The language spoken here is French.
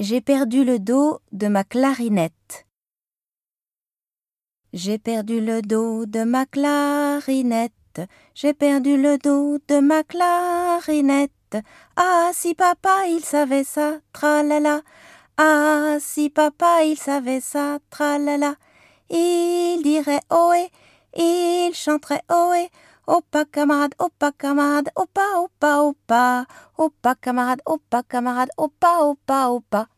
J'ai perdu le dos de ma clarinette. J'ai perdu le dos de ma clarinette. J'ai perdu le dos de ma clarinette. Ah, si papa il savait ça, tralala. Ah, si papa il savait ça, tralala. Il dirait ohé, il chanterait ohé. Oppakamad, oppakamad, oppa, oppa, oppa. Oppakamad, oppakamad, oppa, oppa, oppa.